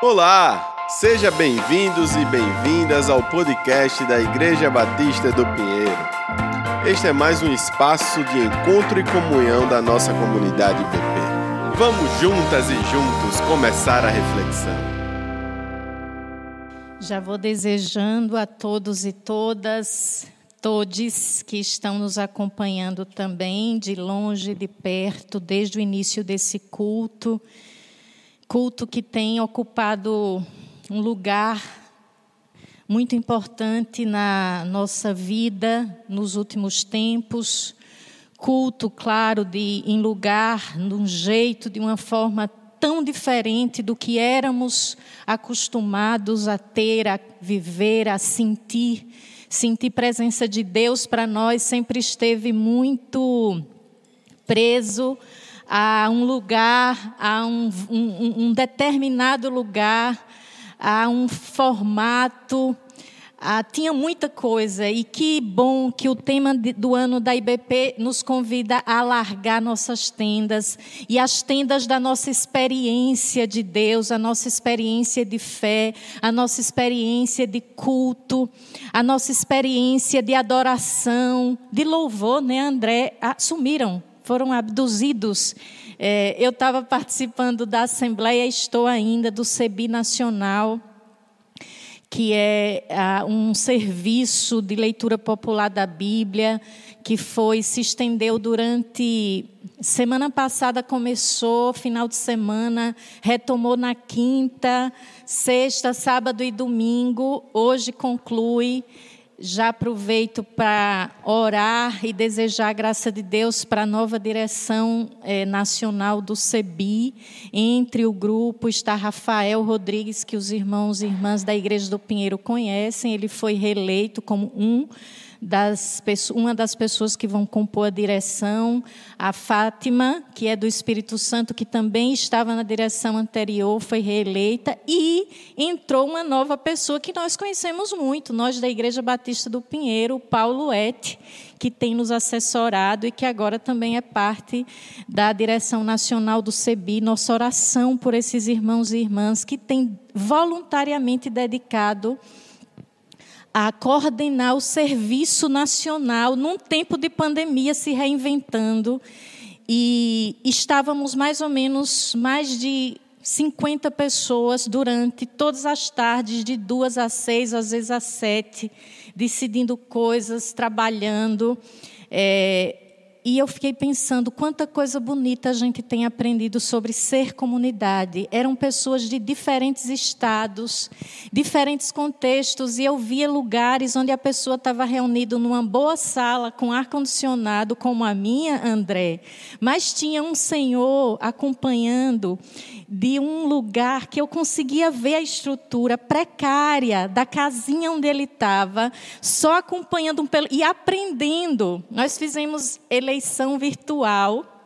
Olá, seja bem-vindos e bem-vindas ao podcast da Igreja Batista do Pinheiro. Este é mais um espaço de encontro e comunhão da nossa comunidade PP. Vamos juntas e juntos começar a reflexão. Já vou desejando a todos e todas, todes que estão nos acompanhando também, de longe, de perto, desde o início desse culto culto que tem ocupado um lugar muito importante na nossa vida nos últimos tempos. Culto, claro, de em lugar, num jeito, de uma forma tão diferente do que éramos acostumados a ter, a viver, a sentir. Sentir presença de Deus para nós sempre esteve muito preso a um lugar, a um, um, um determinado lugar, a um formato. Tinha muita coisa e que bom que o tema do ano da IBP nos convida a alargar nossas tendas e as tendas da nossa experiência de Deus, a nossa experiência de fé, a nossa experiência de culto, a nossa experiência de adoração, de louvor, né, André? Ah, sumiram foram abduzidos. É, eu estava participando da Assembleia, estou ainda, do CEBI Nacional, que é ah, um serviço de leitura popular da Bíblia, que foi, se estendeu durante. Semana passada começou, final de semana, retomou na quinta, sexta, sábado e domingo, hoje conclui. Já aproveito para orar e desejar a graça de Deus para a nova direção eh, nacional do CEBI. Entre o grupo está Rafael Rodrigues, que os irmãos e irmãs da Igreja do Pinheiro conhecem. Ele foi reeleito como um das, uma das pessoas que vão compor a direção, a Fátima, que é do Espírito Santo, que também estava na direção anterior, foi reeleita, e entrou uma nova pessoa que nós conhecemos muito, nós da Igreja Batista do Pinheiro, o Paulo Et, que tem nos assessorado e que agora também é parte da direção nacional do CEBI. Nossa oração por esses irmãos e irmãs que têm voluntariamente dedicado a coordenar o serviço nacional num tempo de pandemia se reinventando. E estávamos mais ou menos mais de 50 pessoas durante todas as tardes, de duas a seis, às vezes a sete, decidindo coisas, trabalhando. É, e eu fiquei pensando quanta coisa bonita a gente tem aprendido sobre ser comunidade. Eram pessoas de diferentes estados, diferentes contextos, e eu via lugares onde a pessoa estava reunida numa boa sala com ar condicionado, como a minha, André, mas tinha um senhor acompanhando de um lugar que eu conseguia ver a estrutura precária da casinha onde ele estava, só acompanhando um e aprendendo. Nós fizemos eleição virtual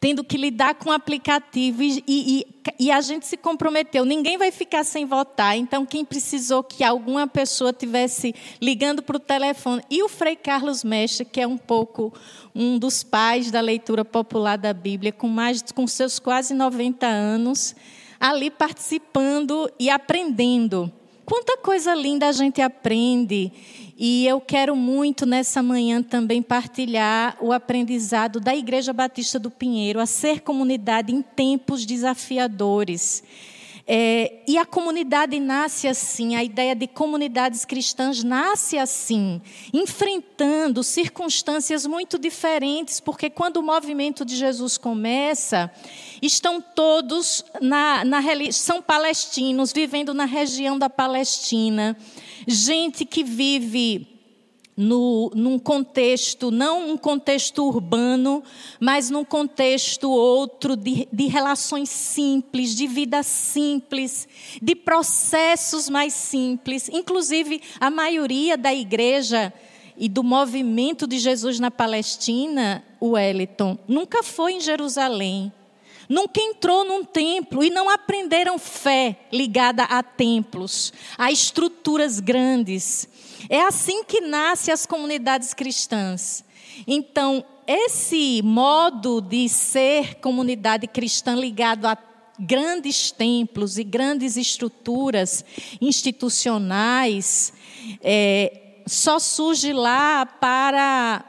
tendo que lidar com aplicativos e, e, e, a gente se comprometeu. Ninguém vai ficar sem votar. Então, quem precisou que alguma pessoa tivesse ligando para o telefone. E o Frei Carlos Mestre, que é um pouco um dos pais da leitura popular da Bíblia, com mais com seus quase 90 anos, ali participando e aprendendo. Quanta coisa linda a gente aprende. E eu quero muito nessa manhã também partilhar o aprendizado da Igreja Batista do Pinheiro a ser comunidade em tempos desafiadores. É, e a comunidade nasce assim, a ideia de comunidades cristãs nasce assim, enfrentando circunstâncias muito diferentes, porque quando o movimento de Jesus começa, estão todos na, na são palestinos, vivendo na região da Palestina, gente que vive no, num contexto, não um contexto urbano, mas num contexto outro de, de relações simples, de vida simples, de processos mais simples. Inclusive, a maioria da igreja e do movimento de Jesus na Palestina, Wellington, nunca foi em Jerusalém. Nunca entrou num templo e não aprenderam fé ligada a templos, a estruturas grandes. É assim que nascem as comunidades cristãs. Então, esse modo de ser comunidade cristã ligado a grandes templos e grandes estruturas institucionais é, só surge lá para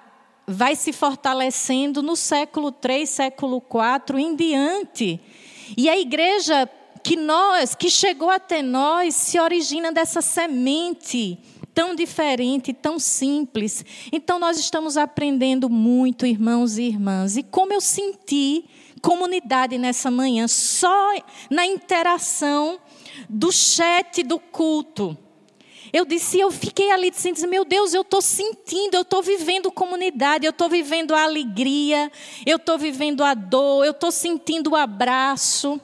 vai se fortalecendo no século III, século IV em diante. E a igreja que nós, que chegou até nós, se origina dessa semente tão diferente, tão simples. Então nós estamos aprendendo muito, irmãos e irmãs. E como eu senti comunidade nessa manhã, só na interação do chat do culto. Eu disse, eu fiquei ali dizendo, meu Deus, eu estou sentindo, eu estou vivendo comunidade, eu estou vivendo a alegria, eu estou vivendo a dor, eu estou sentindo o abraço.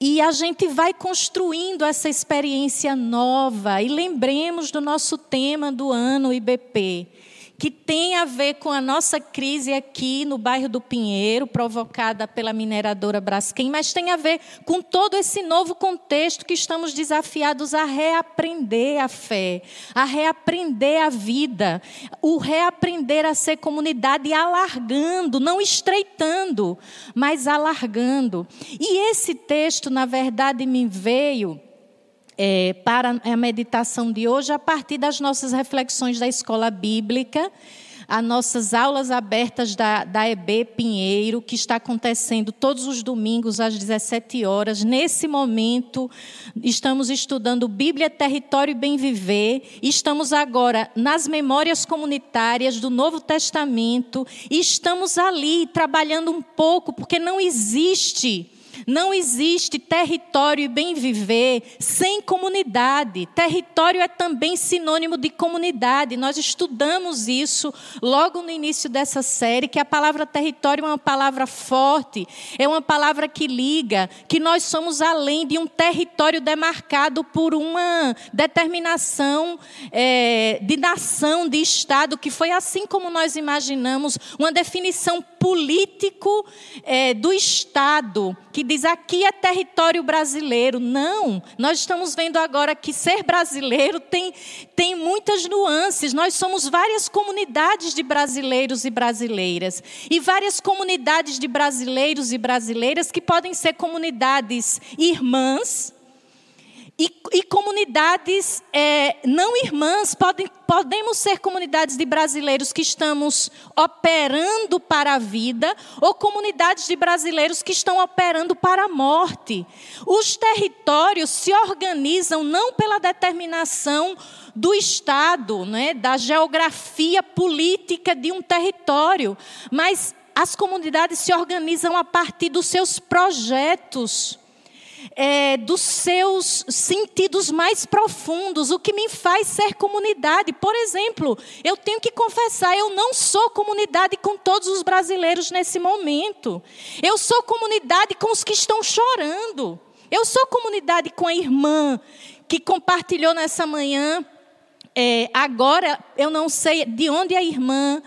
E a gente vai construindo essa experiência nova. E lembremos do nosso tema do ano IBP que tem a ver com a nossa crise aqui no bairro do Pinheiro, provocada pela mineradora Braskem, mas tem a ver com todo esse novo contexto que estamos desafiados a reaprender a fé, a reaprender a vida, o reaprender a ser comunidade alargando, não estreitando, mas alargando. E esse texto, na verdade, me veio é, para a meditação de hoje a partir das nossas reflexões da escola bíblica, as nossas aulas abertas da, da EB Pinheiro, que está acontecendo todos os domingos às 17 horas. Nesse momento, estamos estudando Bíblia, Território e Bem Viver. Estamos agora nas memórias comunitárias do Novo Testamento. E estamos ali trabalhando um pouco, porque não existe não existe território e bem viver sem comunidade. Território é também sinônimo de comunidade. Nós estudamos isso logo no início dessa série, que a palavra território é uma palavra forte, é uma palavra que liga, que nós somos além de um território demarcado por uma determinação é, de nação, de Estado, que foi assim como nós imaginamos, uma definição político é, do Estado, que diz aqui é território brasileiro. Não, nós estamos vendo agora que ser brasileiro tem, tem muitas nuances. Nós somos várias comunidades de brasileiros e brasileiras. E várias comunidades de brasileiros e brasileiras que podem ser comunidades irmãs e, e comunidades é, não irmãs, podem, podemos ser comunidades de brasileiros que estamos operando para a vida, ou comunidades de brasileiros que estão operando para a morte. Os territórios se organizam não pela determinação do Estado, né, da geografia política de um território, mas as comunidades se organizam a partir dos seus projetos é, dos seus sentidos mais profundos, o que me faz ser comunidade. Por exemplo, eu tenho que confessar, eu não sou comunidade com todos os brasileiros nesse momento. Eu sou comunidade com os que estão chorando. Eu sou comunidade com a irmã que compartilhou nessa manhã. É, agora, eu não sei de onde a irmã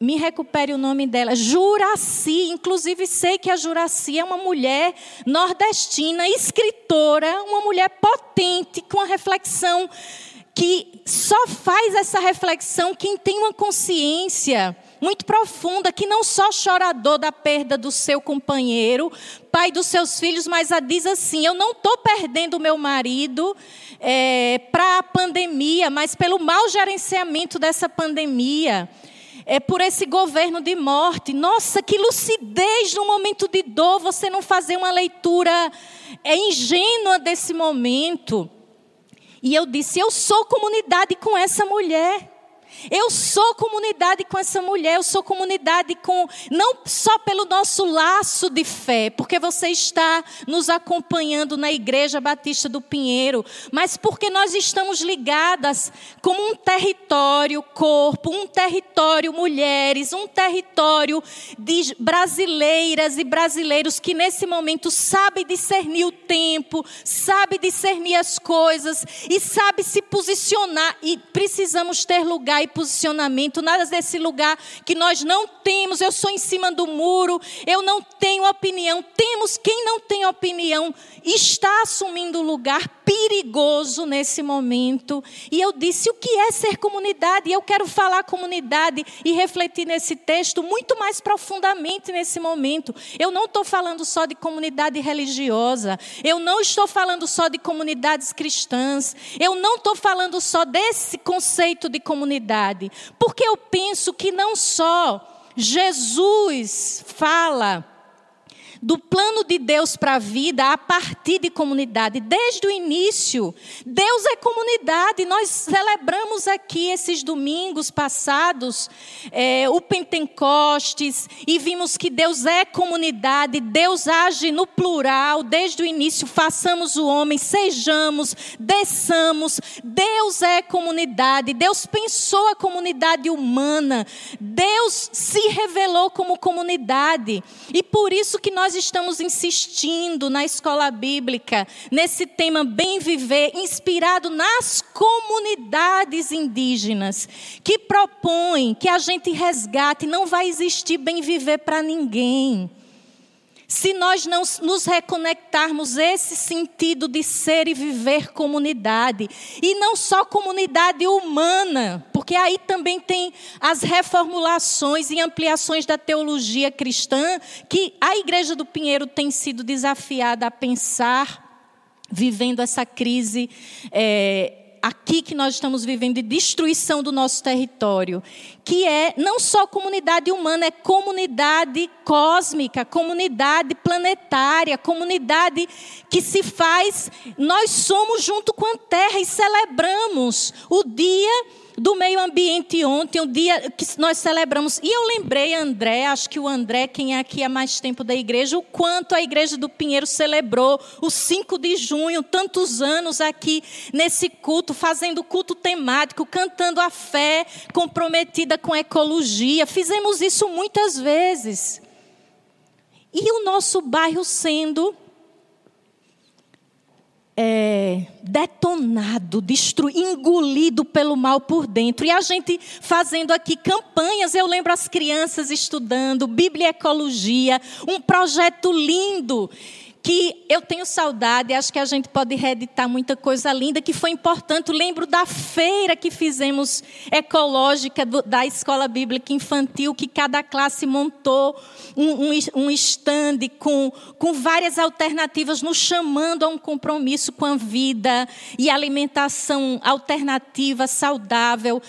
me recupere o nome dela, Juraci. Inclusive, sei que a Juraci é uma mulher nordestina, escritora, uma mulher potente, com a reflexão que só faz essa reflexão quem tem uma consciência muito profunda, que não só chorador da perda do seu companheiro, pai dos seus filhos, mas a diz assim: Eu não estou perdendo o meu marido é, para a pandemia, mas pelo mau gerenciamento dessa pandemia é, por esse governo de morte. Nossa, que lucidez no momento de dor, você não fazer uma leitura é, ingênua desse momento. E eu disse: eu sou comunidade com essa mulher. Eu sou comunidade com essa mulher, eu sou comunidade com, não só pelo nosso laço de fé, porque você está nos acompanhando na Igreja Batista do Pinheiro, mas porque nós estamos ligadas como um território corpo, um território mulheres, um território de brasileiras e brasileiros que nesse momento sabe discernir o tempo, sabe discernir as coisas e sabe se posicionar e precisamos ter lugar e posicionamento, nada desse lugar que nós não temos. Eu sou em cima do muro, eu não tenho opinião. Temos quem não tem opinião está assumindo lugar perigoso nesse momento. E eu disse: o que é ser comunidade? E eu quero falar comunidade e refletir nesse texto muito mais profundamente nesse momento. Eu não estou falando só de comunidade religiosa, eu não estou falando só de comunidades cristãs, eu não estou falando só desse conceito de comunidade, porque eu penso que não só Jesus fala do plano de Deus para a vida a partir de comunidade. Desde o início, Deus é comunidade. Nós celebramos aqui esses domingos passados é, o Pentecostes e vimos que Deus é comunidade, Deus age no plural desde o início. Façamos o homem, sejamos, desçamos. Deus é comunidade. Deus pensou a comunidade humana. Deus se revelou como comunidade. E por isso que nós nós estamos insistindo na escola bíblica, nesse tema bem viver, inspirado nas comunidades indígenas, que propõe que a gente resgate, não vai existir bem viver para ninguém. Se nós não nos reconectarmos esse sentido de ser e viver comunidade, e não só comunidade humana, porque aí também tem as reformulações e ampliações da teologia cristã, que a Igreja do Pinheiro tem sido desafiada a pensar, vivendo essa crise. É, aqui que nós estamos vivendo de destruição do nosso território, que é não só comunidade humana, é comunidade cósmica, comunidade planetária, comunidade que se faz, nós somos junto com a Terra e celebramos o dia do meio ambiente ontem, um dia que nós celebramos. E eu lembrei, André, acho que o André, quem é aqui há mais tempo da igreja, o quanto a igreja do Pinheiro celebrou o 5 de junho, tantos anos aqui nesse culto, fazendo culto temático, cantando a fé comprometida com a ecologia. Fizemos isso muitas vezes. E o nosso bairro sendo é, detonado, destruído, engolido pelo mal por dentro. E a gente fazendo aqui campanhas, eu lembro as crianças estudando Bíblia Ecologia, um projeto lindo que eu tenho saudade, acho que a gente pode reeditar muita coisa linda que foi importante. lembro da feira que fizemos ecológica do, da Escola Bíblica Infantil, que cada classe montou um, um, um stand com, com várias alternativas, nos chamando a um compromisso com a vida e alimentação alternativa, saudável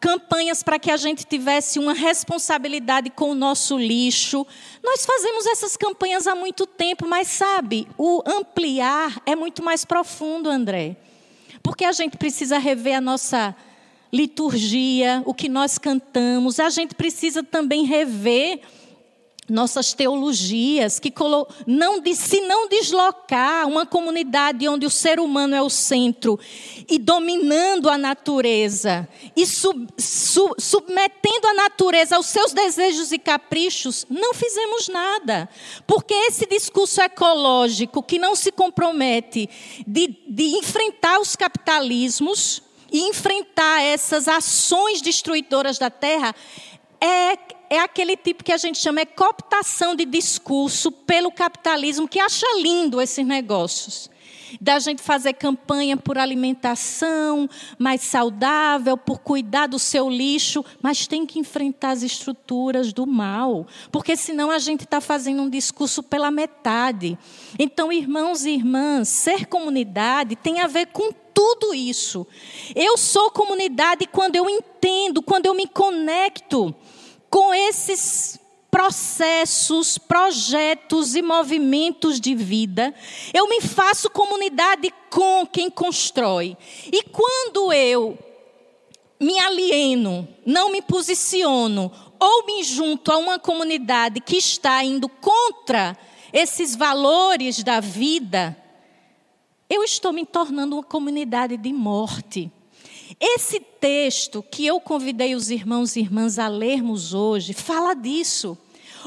campanhas para que a gente tivesse uma responsabilidade com o nosso lixo. Nós fazemos essas campanhas há muito tempo, mas sabe, o ampliar é muito mais profundo, André. Porque a gente precisa rever a nossa liturgia, o que nós cantamos, a gente precisa também rever nossas teologias, que não, se não deslocar uma comunidade onde o ser humano é o centro e dominando a natureza e sub, sub, submetendo a natureza aos seus desejos e caprichos, não fizemos nada. Porque esse discurso ecológico que não se compromete de, de enfrentar os capitalismos e enfrentar essas ações destruidoras da terra é é aquele tipo que a gente chama é cooptação de discurso pelo capitalismo que acha lindo esses negócios. Da gente fazer campanha por alimentação mais saudável, por cuidar do seu lixo, mas tem que enfrentar as estruturas do mal, porque senão a gente está fazendo um discurso pela metade. Então, irmãos e irmãs, ser comunidade tem a ver com tudo isso. Eu sou comunidade quando eu entendo, quando eu me conecto com esses processos, projetos e movimentos de vida, eu me faço comunidade com quem constrói. E quando eu me alieno, não me posiciono ou me junto a uma comunidade que está indo contra esses valores da vida, eu estou me tornando uma comunidade de morte. Esse texto que eu convidei os irmãos e irmãs a lermos hoje fala disso.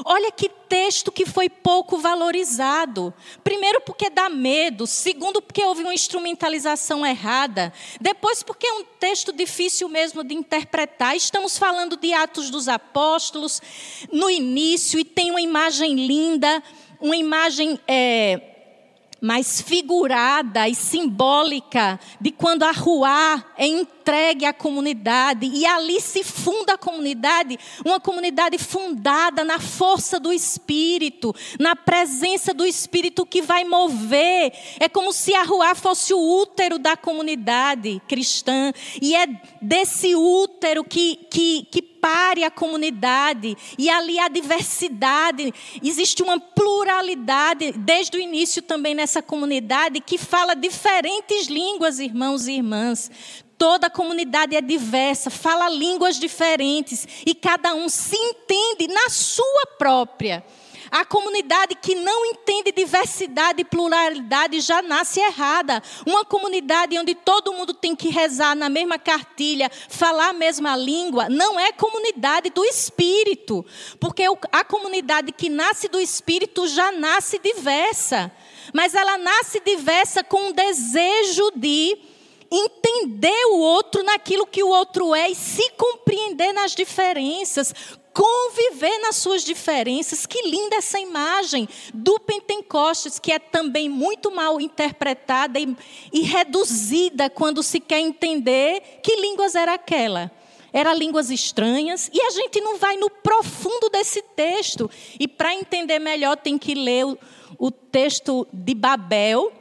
Olha que texto que foi pouco valorizado. Primeiro, porque dá medo. Segundo, porque houve uma instrumentalização errada. Depois, porque é um texto difícil mesmo de interpretar. Estamos falando de Atos dos Apóstolos no início e tem uma imagem linda, uma imagem. É, mais figurada e simbólica de quando a rua é entregue à comunidade e ali se funda a comunidade, uma comunidade fundada na força do Espírito, na presença do Espírito que vai mover. É como se a rua fosse o útero da comunidade cristã e é desse útero que, que, que pare a comunidade e ali há diversidade, existe uma pluralidade desde o início também nessa comunidade que fala diferentes línguas, irmãos e irmãs. Toda a comunidade é diversa, fala línguas diferentes e cada um se entende na sua própria. A comunidade que não entende diversidade e pluralidade já nasce errada. Uma comunidade onde todo mundo tem que rezar na mesma cartilha, falar a mesma língua, não é comunidade do Espírito. Porque a comunidade que nasce do Espírito já nasce diversa. Mas ela nasce diversa com um desejo de entender o outro naquilo que o outro é e se compreender nas diferenças, conviver nas suas diferenças. Que linda essa imagem do Pentecostes, que é também muito mal interpretada e, e reduzida quando se quer entender que línguas era aquela. Eram línguas estranhas, e a gente não vai no profundo desse texto. E para entender melhor, tem que ler o, o texto de Babel,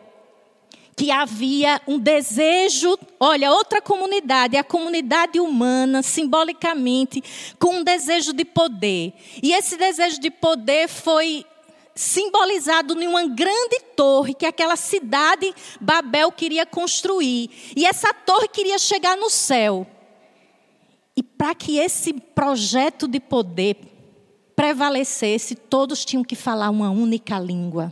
que havia um desejo, olha, outra comunidade, a comunidade humana, simbolicamente, com um desejo de poder. E esse desejo de poder foi simbolizado em uma grande torre que aquela cidade Babel queria construir. E essa torre queria chegar no céu. E para que esse projeto de poder prevalecesse, todos tinham que falar uma única língua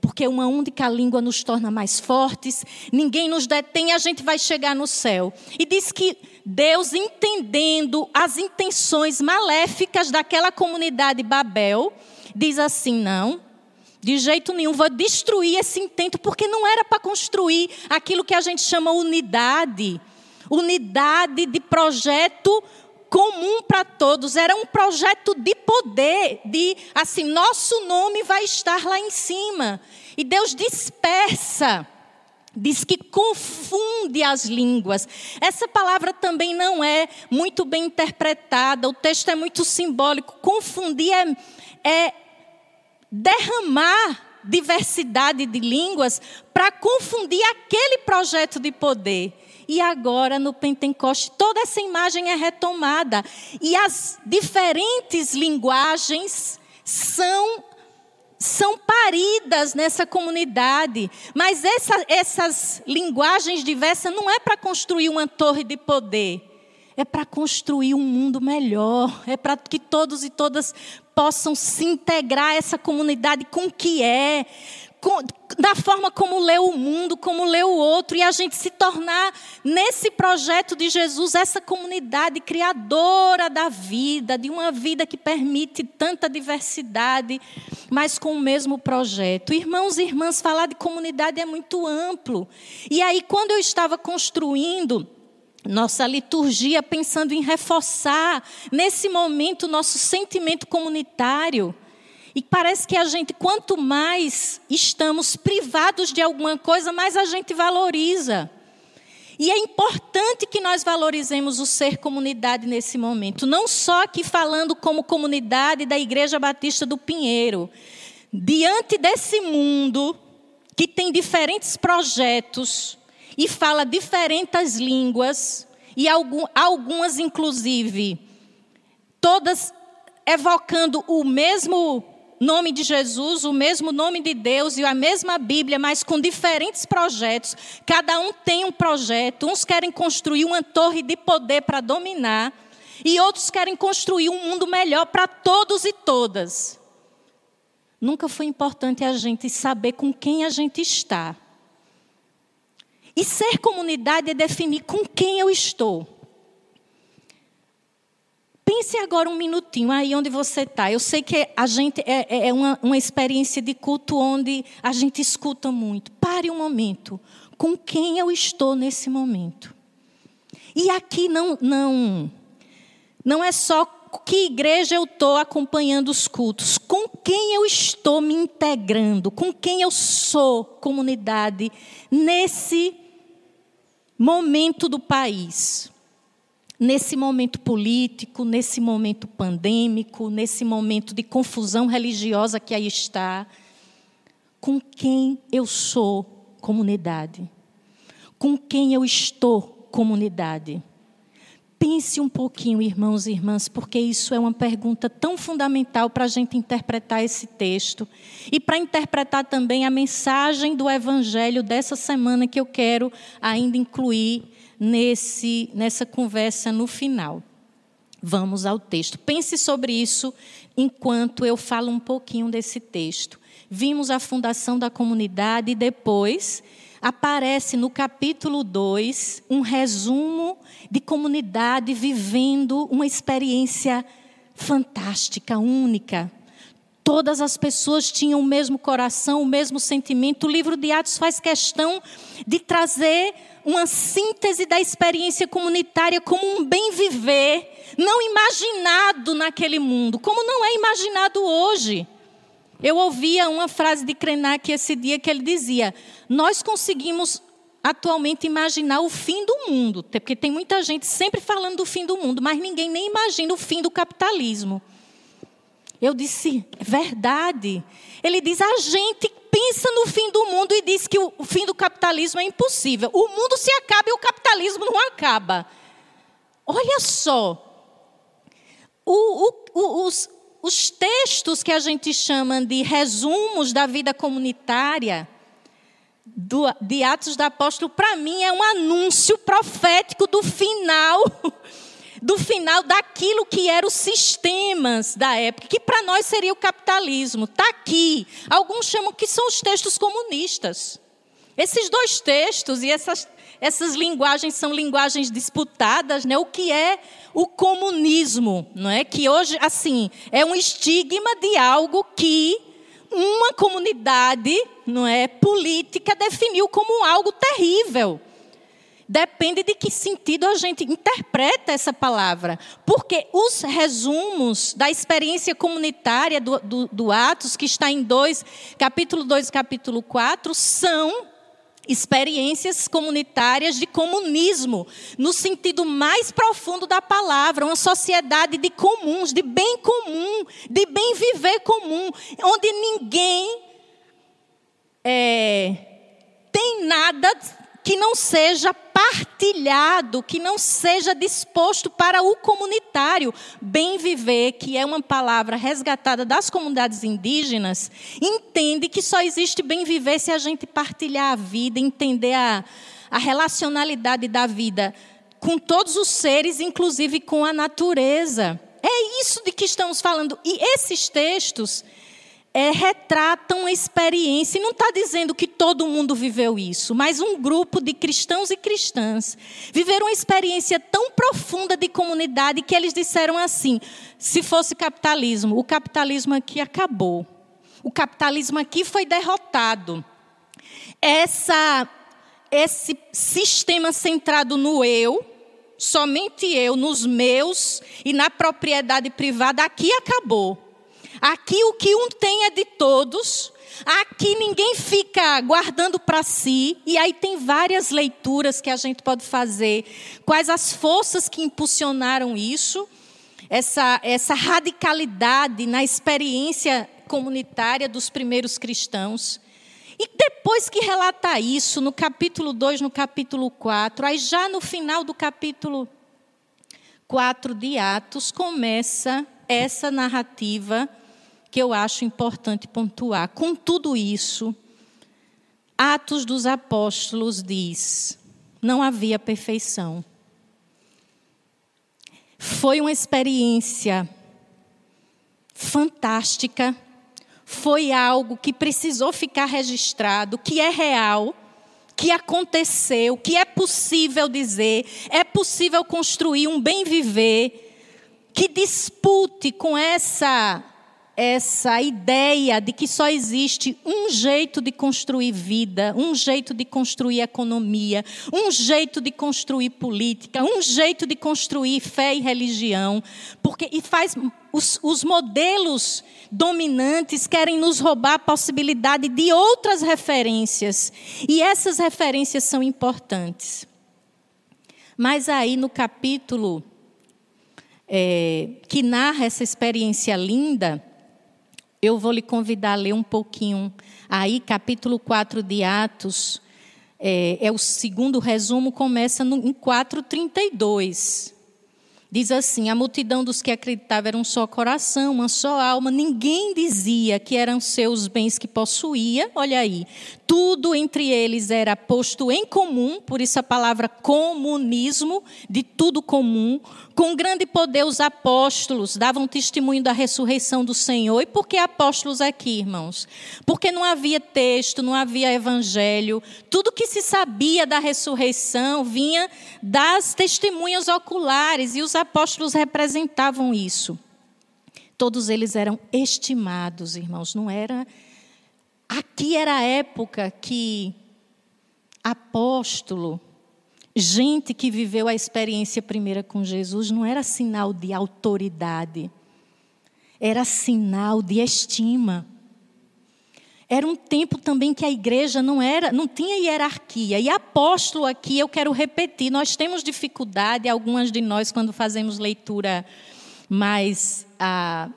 porque uma única língua nos torna mais fortes, ninguém nos detém, a gente vai chegar no céu. E diz que Deus, entendendo as intenções maléficas daquela comunidade Babel, diz assim: não, de jeito nenhum, vou destruir esse intento, porque não era para construir aquilo que a gente chama unidade unidade de projeto comum para todos, era um projeto de poder, de assim, nosso nome vai estar lá em cima. E Deus dispersa diz que confunde as línguas. Essa palavra também não é muito bem interpretada, o texto é muito simbólico. Confundir é, é derramar diversidade de línguas para confundir aquele projeto de poder. E agora, no Pentecoste, toda essa imagem é retomada. E as diferentes linguagens são são paridas nessa comunidade. Mas essa, essas linguagens diversas não é para construir uma torre de poder. É para construir um mundo melhor. É para que todos e todas possam se integrar a essa comunidade com o que é, da forma como lê o mundo, como lê o outro, e a gente se tornar, nesse projeto de Jesus, essa comunidade criadora da vida, de uma vida que permite tanta diversidade, mas com o mesmo projeto. Irmãos e irmãs, falar de comunidade é muito amplo. E aí, quando eu estava construindo, nossa liturgia, pensando em reforçar nesse momento nosso sentimento comunitário. E parece que a gente, quanto mais estamos privados de alguma coisa, mais a gente valoriza. E é importante que nós valorizemos o ser comunidade nesse momento, não só aqui falando como comunidade da Igreja Batista do Pinheiro. Diante desse mundo que tem diferentes projetos e fala diferentes línguas, e algumas, inclusive, todas evocando o mesmo nome de Jesus, o mesmo nome de Deus e a mesma Bíblia, mas com diferentes projetos. Cada um tem um projeto. Uns querem construir uma torre de poder para dominar, e outros querem construir um mundo melhor para todos e todas. Nunca foi importante a gente saber com quem a gente está. E ser comunidade é definir com quem eu estou. Pense agora um minutinho aí onde você está. Eu sei que a gente é, é, é uma, uma experiência de culto onde a gente escuta muito. Pare um momento. Com quem eu estou nesse momento? E aqui não, não, não é só que igreja eu estou acompanhando os cultos? Com quem eu estou me integrando? Com quem eu sou comunidade nesse momento do país? Nesse momento político, nesse momento pandêmico, nesse momento de confusão religiosa que aí está. Com quem eu sou comunidade? Com quem eu estou comunidade? Pense um pouquinho, irmãos e irmãs, porque isso é uma pergunta tão fundamental para a gente interpretar esse texto e para interpretar também a mensagem do Evangelho dessa semana que eu quero ainda incluir nesse, nessa conversa no final. Vamos ao texto. Pense sobre isso enquanto eu falo um pouquinho desse texto. Vimos a fundação da comunidade e depois aparece no capítulo 2 um resumo de comunidade vivendo uma experiência fantástica, única. Todas as pessoas tinham o mesmo coração, o mesmo sentimento. O livro de Atos faz questão de trazer uma síntese da experiência comunitária como um bem viver, não imaginado naquele mundo, como não é imaginado hoje. Eu ouvia uma frase de Krenak esse dia que ele dizia: Nós conseguimos atualmente imaginar o fim do mundo, porque tem muita gente sempre falando do fim do mundo, mas ninguém nem imagina o fim do capitalismo. Eu disse: é verdade. Ele diz: a gente pensa no fim do mundo e diz que o fim do capitalismo é impossível. O mundo se acaba e o capitalismo não acaba. Olha só. O, o, os, os textos que a gente chama de resumos da vida comunitária, do, de Atos do Apóstolo, para mim é um anúncio profético do final, do final daquilo que eram os sistemas da época, que para nós seria o capitalismo. Está aqui. Alguns chamam que são os textos comunistas. Esses dois textos e essas essas linguagens são linguagens disputadas, né? O que é o comunismo, não é? Que hoje, assim, é um estigma de algo que uma comunidade, não é, política definiu como algo terrível. Depende de que sentido a gente interpreta essa palavra. Porque os resumos da experiência comunitária do, do, do Atos, que está em 2, capítulo 2 e capítulo 4, são experiências comunitárias de comunismo, no sentido mais profundo da palavra, uma sociedade de comuns, de bem comum, de bem viver comum, onde ninguém é, tem nada que não seja partilhado, que não seja disposto para o comunitário. Bem viver, que é uma palavra resgatada das comunidades indígenas, entende que só existe bem viver se a gente partilhar a vida, entender a, a relacionalidade da vida com todos os seres, inclusive com a natureza. É isso de que estamos falando. E esses textos é, retratam a experiência, e não está dizendo que todo mundo viveu isso, mas um grupo de cristãos e cristãs viveram uma experiência tão profunda de comunidade que eles disseram assim: se fosse capitalismo, o capitalismo aqui acabou, o capitalismo aqui foi derrotado. Essa, esse sistema centrado no eu, somente eu, nos meus e na propriedade privada, aqui acabou. Aqui o que um tem é de todos. Aqui ninguém fica guardando para si. E aí tem várias leituras que a gente pode fazer. Quais as forças que impulsionaram isso? Essa, essa radicalidade na experiência comunitária dos primeiros cristãos. E depois que relata isso, no capítulo 2, no capítulo 4, aí já no final do capítulo 4 de Atos, começa essa narrativa que eu acho importante pontuar. Com tudo isso, Atos dos Apóstolos diz: não havia perfeição. Foi uma experiência fantástica, foi algo que precisou ficar registrado, que é real, que aconteceu, que é possível dizer, é possível construir um bem viver que dispute com essa essa ideia de que só existe um jeito de construir vida, um jeito de construir economia, um jeito de construir política, um jeito de construir fé e religião, porque e faz os, os modelos dominantes querem nos roubar a possibilidade de outras referências, e essas referências são importantes. Mas aí no capítulo é, que narra essa experiência linda, eu vou lhe convidar a ler um pouquinho. Aí, capítulo 4 de Atos, é, é o segundo resumo, começa no, em 4,32. Diz assim: a multidão dos que acreditavam era um só coração, uma só alma. Ninguém dizia que eram seus bens que possuía. Olha aí, tudo entre eles era posto em comum, por isso a palavra comunismo, de tudo comum. Com grande poder, os apóstolos davam testemunho da ressurreição do Senhor. E por que apóstolos aqui, irmãos? Porque não havia texto, não havia evangelho. Tudo que se sabia da ressurreição vinha das testemunhas oculares, e os apóstolos representavam isso. Todos eles eram estimados, irmãos, não era. Aqui era a época que apóstolo, gente que viveu a experiência primeira com Jesus, não era sinal de autoridade, era sinal de estima. Era um tempo também que a igreja não era, não tinha hierarquia. E apóstolo aqui, eu quero repetir, nós temos dificuldade, algumas de nós, quando fazemos leitura mais a,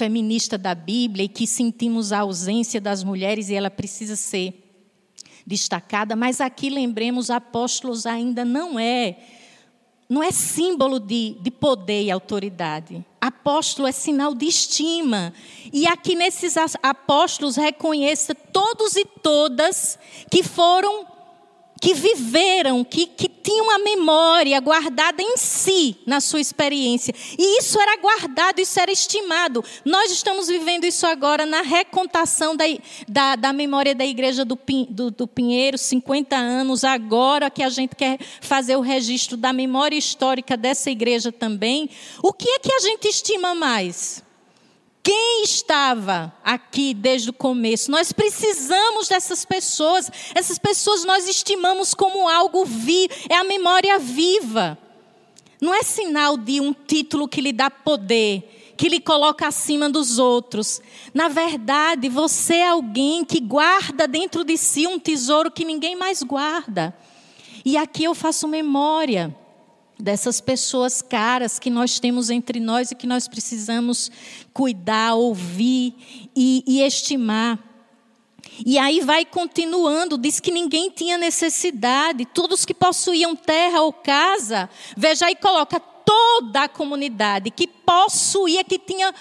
feminista da Bíblia e que sentimos a ausência das mulheres e ela precisa ser destacada, mas aqui lembremos, apóstolos ainda não é não é símbolo de, de poder e autoridade. Apóstolo é sinal de estima. E aqui nesses apóstolos reconheça todos e todas que foram que viveram, que, que tinham a memória guardada em si, na sua experiência. E isso era guardado, isso era estimado. Nós estamos vivendo isso agora na recontação da, da, da memória da igreja do, do, do Pinheiro, 50 anos, agora que a gente quer fazer o registro da memória histórica dessa igreja também. O que é que a gente estima mais? Quem estava aqui desde o começo? Nós precisamos dessas pessoas. Essas pessoas nós estimamos como algo vivo, é a memória viva. Não é sinal de um título que lhe dá poder, que lhe coloca acima dos outros. Na verdade, você é alguém que guarda dentro de si um tesouro que ninguém mais guarda. E aqui eu faço memória dessas pessoas caras que nós temos entre nós e que nós precisamos cuidar, ouvir e, e estimar. E aí vai continuando, diz que ninguém tinha necessidade, todos que possuíam terra ou casa, veja aí, coloca toda a comunidade que possuía, que tinha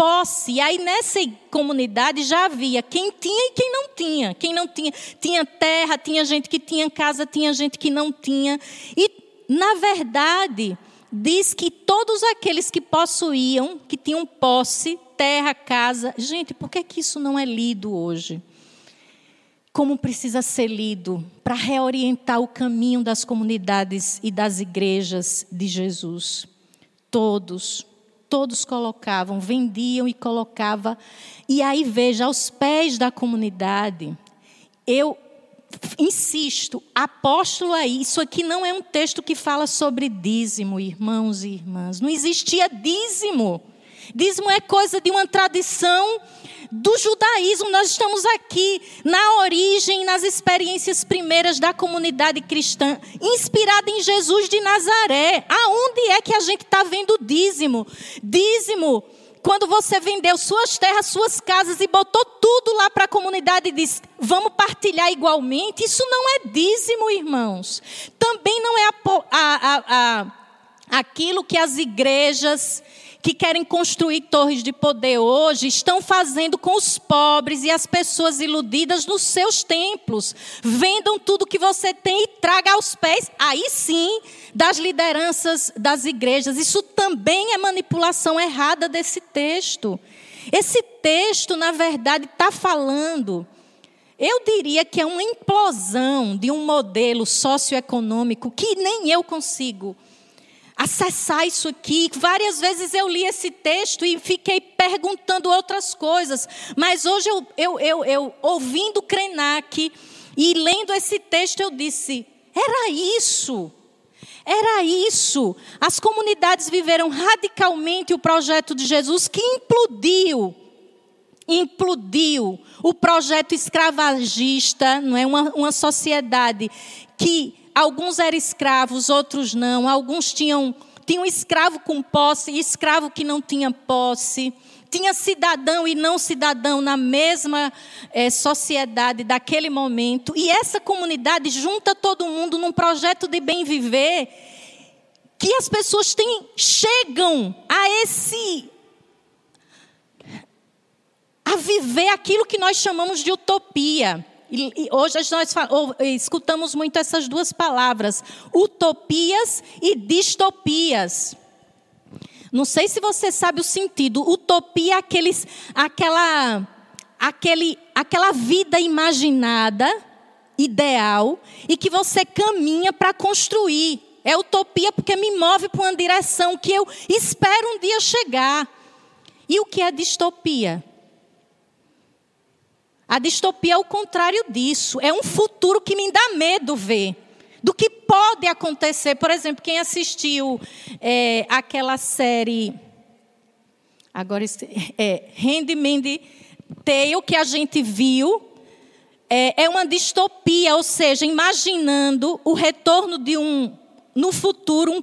posse. E aí nessa comunidade já havia quem tinha e quem não tinha. Quem não tinha, tinha terra, tinha gente que tinha casa, tinha gente que não tinha. E na verdade, diz que todos aqueles que possuíam, que tinham posse, terra, casa. Gente, por que, que isso não é lido hoje? Como precisa ser lido para reorientar o caminho das comunidades e das igrejas de Jesus? Todos, todos colocavam, vendiam e colocavam. E aí veja, aos pés da comunidade, eu insisto, apóstolo aí, isso aqui não é um texto que fala sobre dízimo, irmãos e irmãs. Não existia dízimo. Dízimo é coisa de uma tradição do judaísmo. Nós estamos aqui na origem, nas experiências primeiras da comunidade cristã, inspirada em Jesus de Nazaré. Aonde é que a gente está vendo dízimo? Dízimo quando você vendeu suas terras, suas casas e botou tudo lá para a comunidade e disse: vamos partilhar igualmente, isso não é dízimo, irmãos. Também não é a, a, a, aquilo que as igrejas que querem construir torres de poder hoje estão fazendo com os pobres e as pessoas iludidas nos seus templos. Vendam tudo que você tem e traga aos pés, aí sim, das lideranças das igrejas. Isso também é manipulação errada desse texto. Esse texto, na verdade, está falando. Eu diria que é uma implosão de um modelo socioeconômico que nem eu consigo acessar isso aqui. Várias vezes eu li esse texto e fiquei perguntando outras coisas. Mas hoje, eu, eu, eu, eu ouvindo Krenak e lendo esse texto, eu disse: era isso. Era isso. As comunidades viveram radicalmente o projeto de Jesus que implodiu implodiu o projeto escravagista, não é uma, uma sociedade que alguns eram escravos, outros não, alguns tinham tinham escravo com posse e escravo que não tinha posse, tinha cidadão e não cidadão na mesma é, sociedade daquele momento, e essa comunidade junta todo mundo num projeto de bem viver que as pessoas têm, chegam a esse a viver aquilo que nós chamamos de utopia. E, e hoje nós escutamos muito essas duas palavras, utopias e distopias. Não sei se você sabe o sentido. Utopia é aqueles, aquela, aquele, aquela vida imaginada, ideal, e que você caminha para construir. É utopia porque me move para uma direção que eu espero um dia chegar. E o que é distopia? A distopia é o contrário disso. É um futuro que me dá medo ver. Do que pode acontecer. Por exemplo, quem assistiu é, aquela série. Agora, é, Handmaid Tale, que a gente viu. É, é uma distopia, ou seja, imaginando o retorno de um. No futuro, um.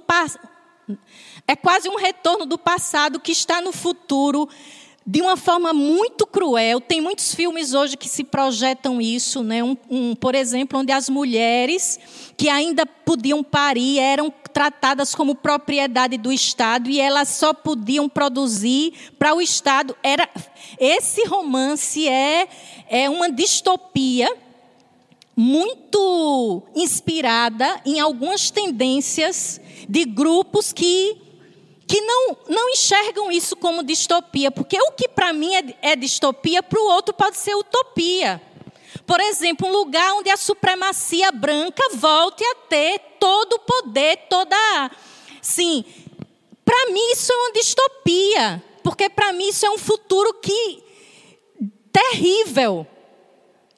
É quase um retorno do passado que está no futuro de uma forma muito cruel. Tem muitos filmes hoje que se projetam isso, né? Um, um, por exemplo, onde as mulheres que ainda podiam parir eram tratadas como propriedade do Estado e elas só podiam produzir para o Estado. Era esse romance é é uma distopia muito inspirada em algumas tendências de grupos que que não, não enxergam isso como distopia, porque o que para mim é, é distopia, para o outro pode ser utopia. Por exemplo, um lugar onde a supremacia branca volte a ter todo o poder, toda. Sim, para mim isso é uma distopia, porque para mim isso é um futuro que terrível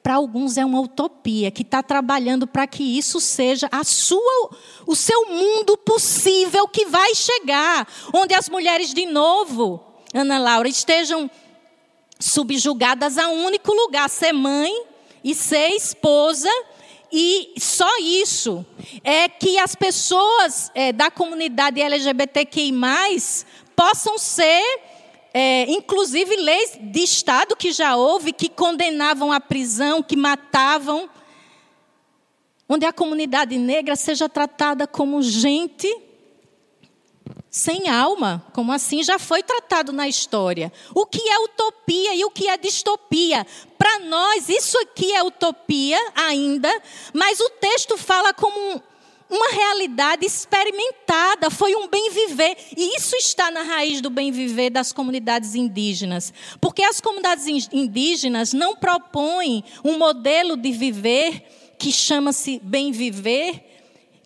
para alguns é uma utopia, que está trabalhando para que isso seja a sua, o seu mundo possível que vai chegar, onde as mulheres de novo, Ana Laura, estejam subjugadas a um único lugar, ser mãe e ser esposa. E só isso é que as pessoas é, da comunidade LGBTQI+, possam ser é, inclusive leis de Estado que já houve, que condenavam à prisão, que matavam, onde a comunidade negra seja tratada como gente sem alma, como assim já foi tratado na história. O que é utopia e o que é distopia? Para nós, isso aqui é utopia ainda, mas o texto fala como uma realidade experimentada, foi um bem viver. E isso está na raiz do bem viver das comunidades indígenas. Porque as comunidades indígenas não propõem um modelo de viver que chama-se bem viver,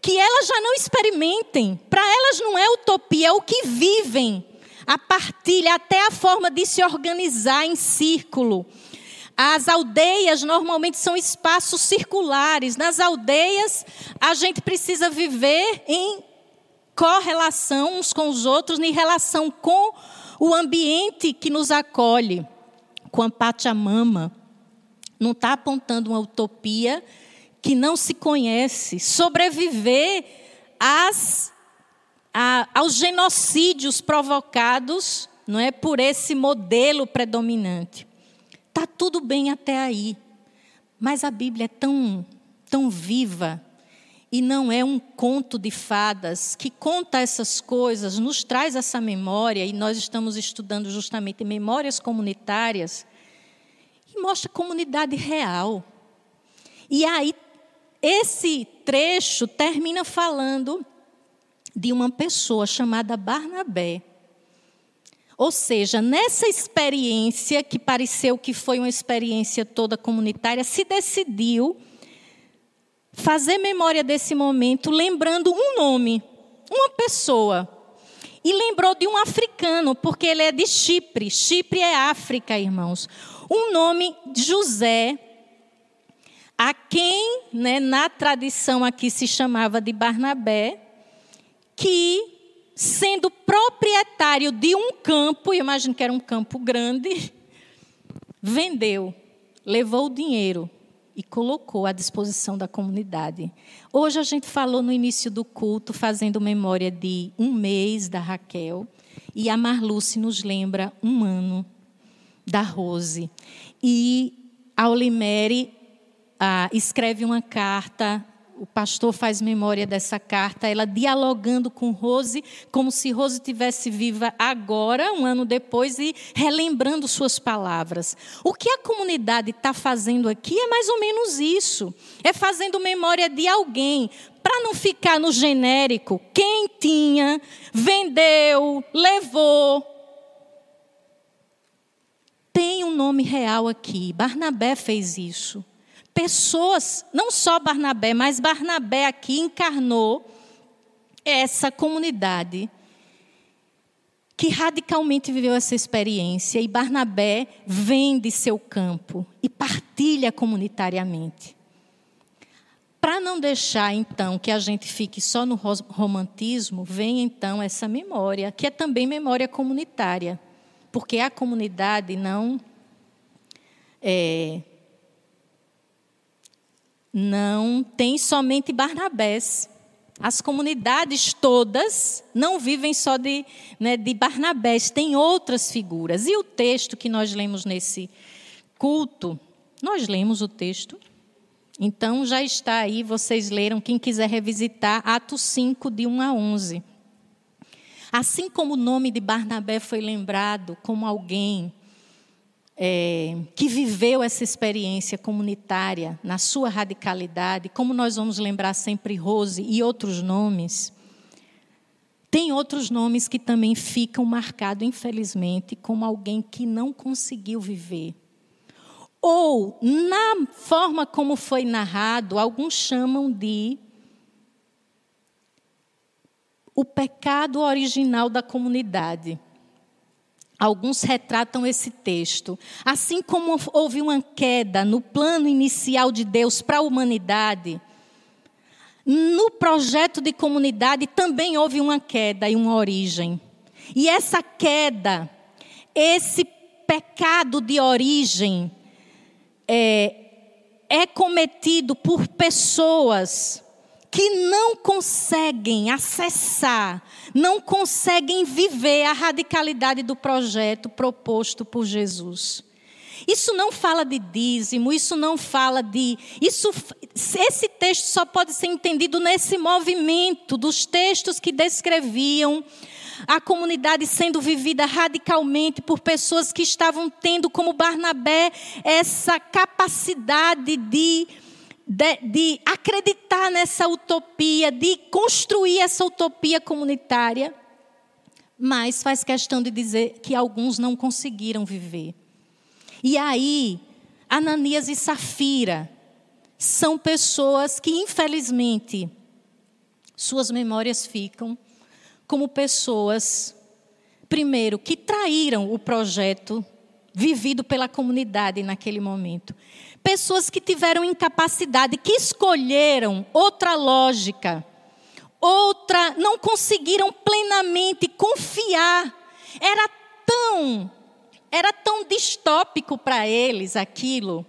que elas já não experimentem. Para elas não é utopia, é o que vivem. A partilha, até a forma de se organizar em círculo as aldeias normalmente são espaços circulares. Nas aldeias, a gente precisa viver em correlação uns com os outros, em relação com o ambiente que nos acolhe, com a Pachamama. Não está apontando uma utopia que não se conhece. Sobreviver às, aos genocídios provocados não é, por esse modelo predominante. Está tudo bem até aí. Mas a Bíblia é tão, tão viva e não é um conto de fadas que conta essas coisas, nos traz essa memória, e nós estamos estudando justamente memórias comunitárias, e mostra comunidade real. E aí, esse trecho termina falando de uma pessoa chamada Barnabé. Ou seja, nessa experiência, que pareceu que foi uma experiência toda comunitária, se decidiu fazer memória desse momento, lembrando um nome, uma pessoa e lembrou de um africano, porque ele é de Chipre. Chipre é África, irmãos. Um nome José, a quem, né, na tradição aqui se chamava de Barnabé, que, sendo proprietário de um campo, imagino que era um campo grande, vendeu, levou o dinheiro e colocou à disposição da comunidade. Hoje a gente falou no início do culto, fazendo memória de um mês da Raquel, e a Marluce nos lembra um ano da Rose. E a Olimere ah, escreve uma carta o pastor faz memória dessa carta, ela dialogando com Rose, como se Rose tivesse viva agora, um ano depois, e relembrando suas palavras. O que a comunidade está fazendo aqui é mais ou menos isso: é fazendo memória de alguém, para não ficar no genérico, quem tinha, vendeu, levou. Tem um nome real aqui. Barnabé fez isso pessoas, não só Barnabé, mas Barnabé aqui encarnou essa comunidade que radicalmente viveu essa experiência e Barnabé vende seu campo e partilha comunitariamente. Para não deixar então que a gente fique só no romantismo, vem então essa memória, que é também memória comunitária, porque a comunidade não é, não tem somente Barnabés. As comunidades todas não vivem só de, né, de Barnabés, tem outras figuras. E o texto que nós lemos nesse culto, nós lemos o texto. Então já está aí, vocês leram, quem quiser revisitar, Atos 5, de 1 a 11. Assim como o nome de Barnabé foi lembrado como alguém é, que viveu essa experiência comunitária na sua radicalidade, como nós vamos lembrar sempre Rose e outros nomes, tem outros nomes que também ficam marcados, infelizmente, como alguém que não conseguiu viver. Ou, na forma como foi narrado, alguns chamam de o pecado original da comunidade. Alguns retratam esse texto. Assim como houve uma queda no plano inicial de Deus para a humanidade, no projeto de comunidade também houve uma queda e uma origem. E essa queda, esse pecado de origem, é, é cometido por pessoas que não conseguem acessar, não conseguem viver a radicalidade do projeto proposto por Jesus. Isso não fala de dízimo, isso não fala de. Isso, esse texto só pode ser entendido nesse movimento dos textos que descreviam a comunidade sendo vivida radicalmente por pessoas que estavam tendo, como Barnabé, essa capacidade de de, de acreditar nessa utopia, de construir essa utopia comunitária, mas faz questão de dizer que alguns não conseguiram viver. E aí, Ananias e Safira são pessoas que, infelizmente, suas memórias ficam como pessoas, primeiro, que traíram o projeto vivido pela comunidade naquele momento pessoas que tiveram incapacidade, que escolheram outra lógica, outra, não conseguiram plenamente confiar. Era tão, era tão distópico para eles aquilo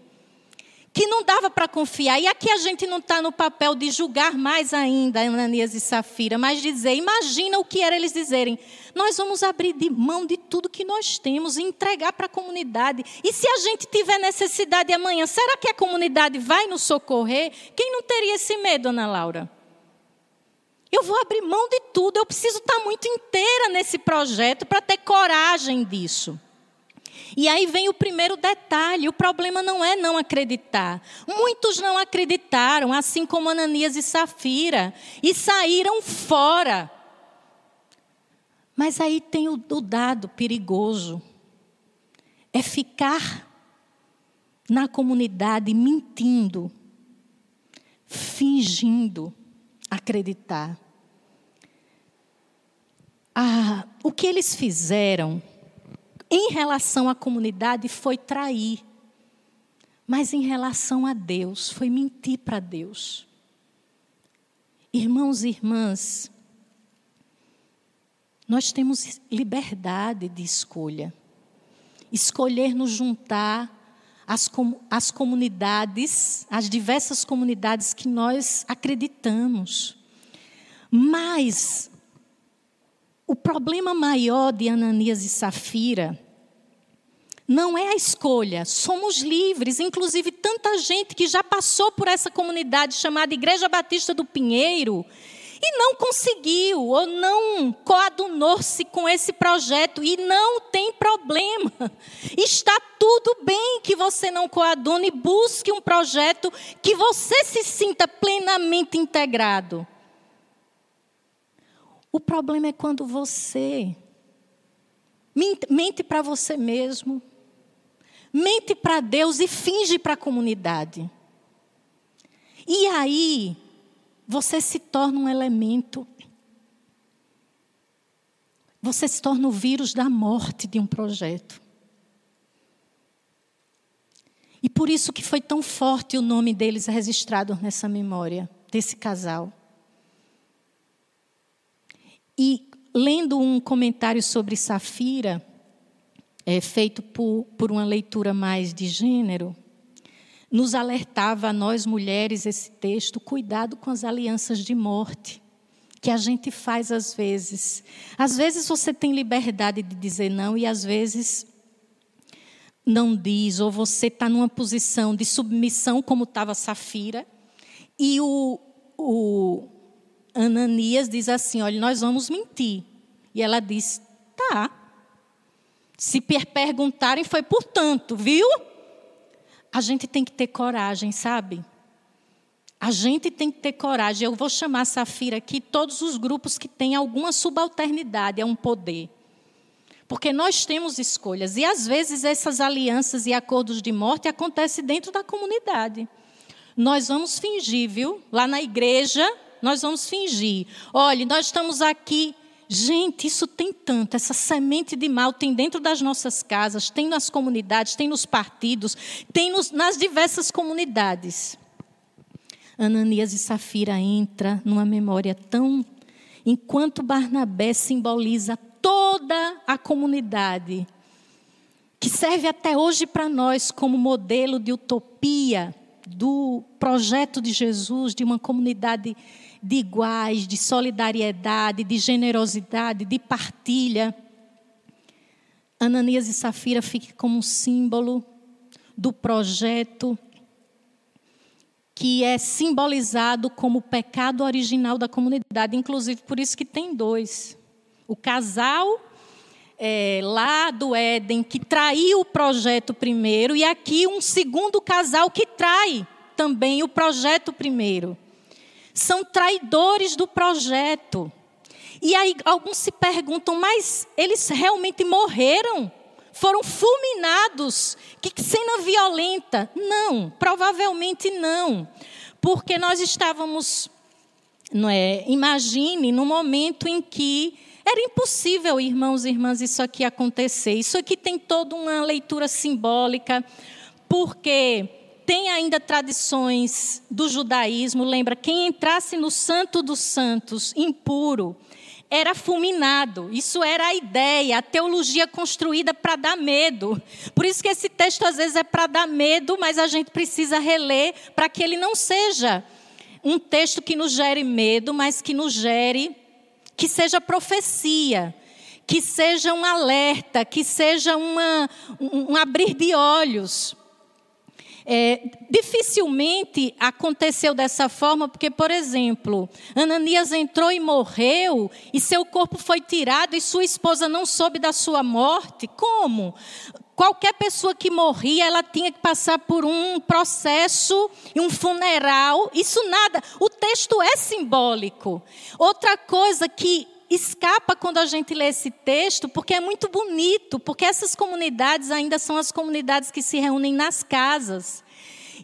que não dava para confiar. E aqui a gente não está no papel de julgar mais ainda Ananias e Safira, mas dizer, imagina o que era eles dizerem. Nós vamos abrir de mão de tudo que nós temos e entregar para a comunidade. E se a gente tiver necessidade amanhã, será que a comunidade vai nos socorrer? Quem não teria esse medo, Ana Laura? Eu vou abrir mão de tudo, eu preciso estar tá muito inteira nesse projeto para ter coragem disso. E aí vem o primeiro detalhe: o problema não é não acreditar. Muitos não acreditaram, assim como Ananias e Safira, e saíram fora. Mas aí tem o, dado perigoso: é ficar na comunidade mentindo, fingindo acreditar. ah, o que eles fizeram em relação à comunidade foi trair. Mas em relação a Deus, foi mentir para Deus. Irmãos e irmãs, nós temos liberdade de escolha. Escolher nos juntar às, com, comunidades, às diversas comunidades que nós acreditamos. Mas o problema maior de Ananias e Safira não é a escolha, somos livres. Inclusive, tanta gente que já passou por essa comunidade chamada Igreja Batista do Pinheiro e não conseguiu ou não coadunou-se com esse projeto e não tem problema. Está tudo bem que você não coadune busque um projeto que você se sinta plenamente integrado. O problema é quando você mente para você mesmo, mente para Deus e finge para a comunidade. E aí, você se torna um elemento. Você se torna o vírus da morte de um projeto. E por isso que foi tão forte o nome deles registrado nessa memória, desse casal. E lendo um comentário sobre Safira, é, feito por, por uma leitura mais de gênero, nos alertava a nós mulheres esse texto, cuidado com as alianças de morte que a gente faz às vezes. Às vezes você tem liberdade de dizer não e às vezes não diz, ou você está numa posição de submissão, como estava Safira, e o, o, Ananias diz assim: Olha, nós vamos mentir. E ela diz: Tá. Se perguntarem, foi portanto, viu? A gente tem que ter coragem, sabe? A gente tem que ter coragem. Eu vou chamar Safira aqui todos os grupos que têm alguma subalternidade a um poder. Porque nós temos escolhas. E às vezes essas alianças e acordos de morte acontecem dentro da comunidade. Nós vamos fingir, viu? Lá na igreja, nós vamos fingir. Olha, nós estamos aqui. Gente, isso tem tanto, essa semente de mal tem dentro das nossas casas, tem nas comunidades, tem nos partidos, tem nos, nas diversas comunidades. Ananias e Safira entra numa memória tão enquanto Barnabé simboliza toda a comunidade, que serve até hoje para nós como modelo de utopia do projeto de Jesus, de uma comunidade de iguais, de solidariedade, de generosidade, de partilha. Ananias e Safira ficam como um símbolo do projeto que é simbolizado como o pecado original da comunidade, inclusive por isso que tem dois. O casal é, lá do Éden que traiu o projeto primeiro, e aqui um segundo casal que trai também o projeto primeiro são traidores do projeto. E aí alguns se perguntam, mas eles realmente morreram? Foram fulminados? Que cena violenta? Não, provavelmente não. Porque nós estávamos, não é, imagine, no momento em que era impossível, irmãos e irmãs, isso aqui acontecer. Isso aqui tem toda uma leitura simbólica, porque tem ainda tradições do judaísmo. Lembra, quem entrasse no Santo dos Santos impuro era fulminado. Isso era a ideia, a teologia construída para dar medo. Por isso que esse texto às vezes é para dar medo, mas a gente precisa reler para que ele não seja um texto que nos gere medo, mas que nos gere, que seja profecia, que seja um alerta, que seja uma, um, um abrir de olhos. É, dificilmente aconteceu dessa forma, porque, por exemplo, Ananias entrou e morreu, e seu corpo foi tirado, e sua esposa não soube da sua morte. Como? Qualquer pessoa que morria, ela tinha que passar por um processo e um funeral. Isso nada. O texto é simbólico. Outra coisa que escapa quando a gente lê esse texto, porque é muito bonito, porque essas comunidades ainda são as comunidades que se reúnem nas casas.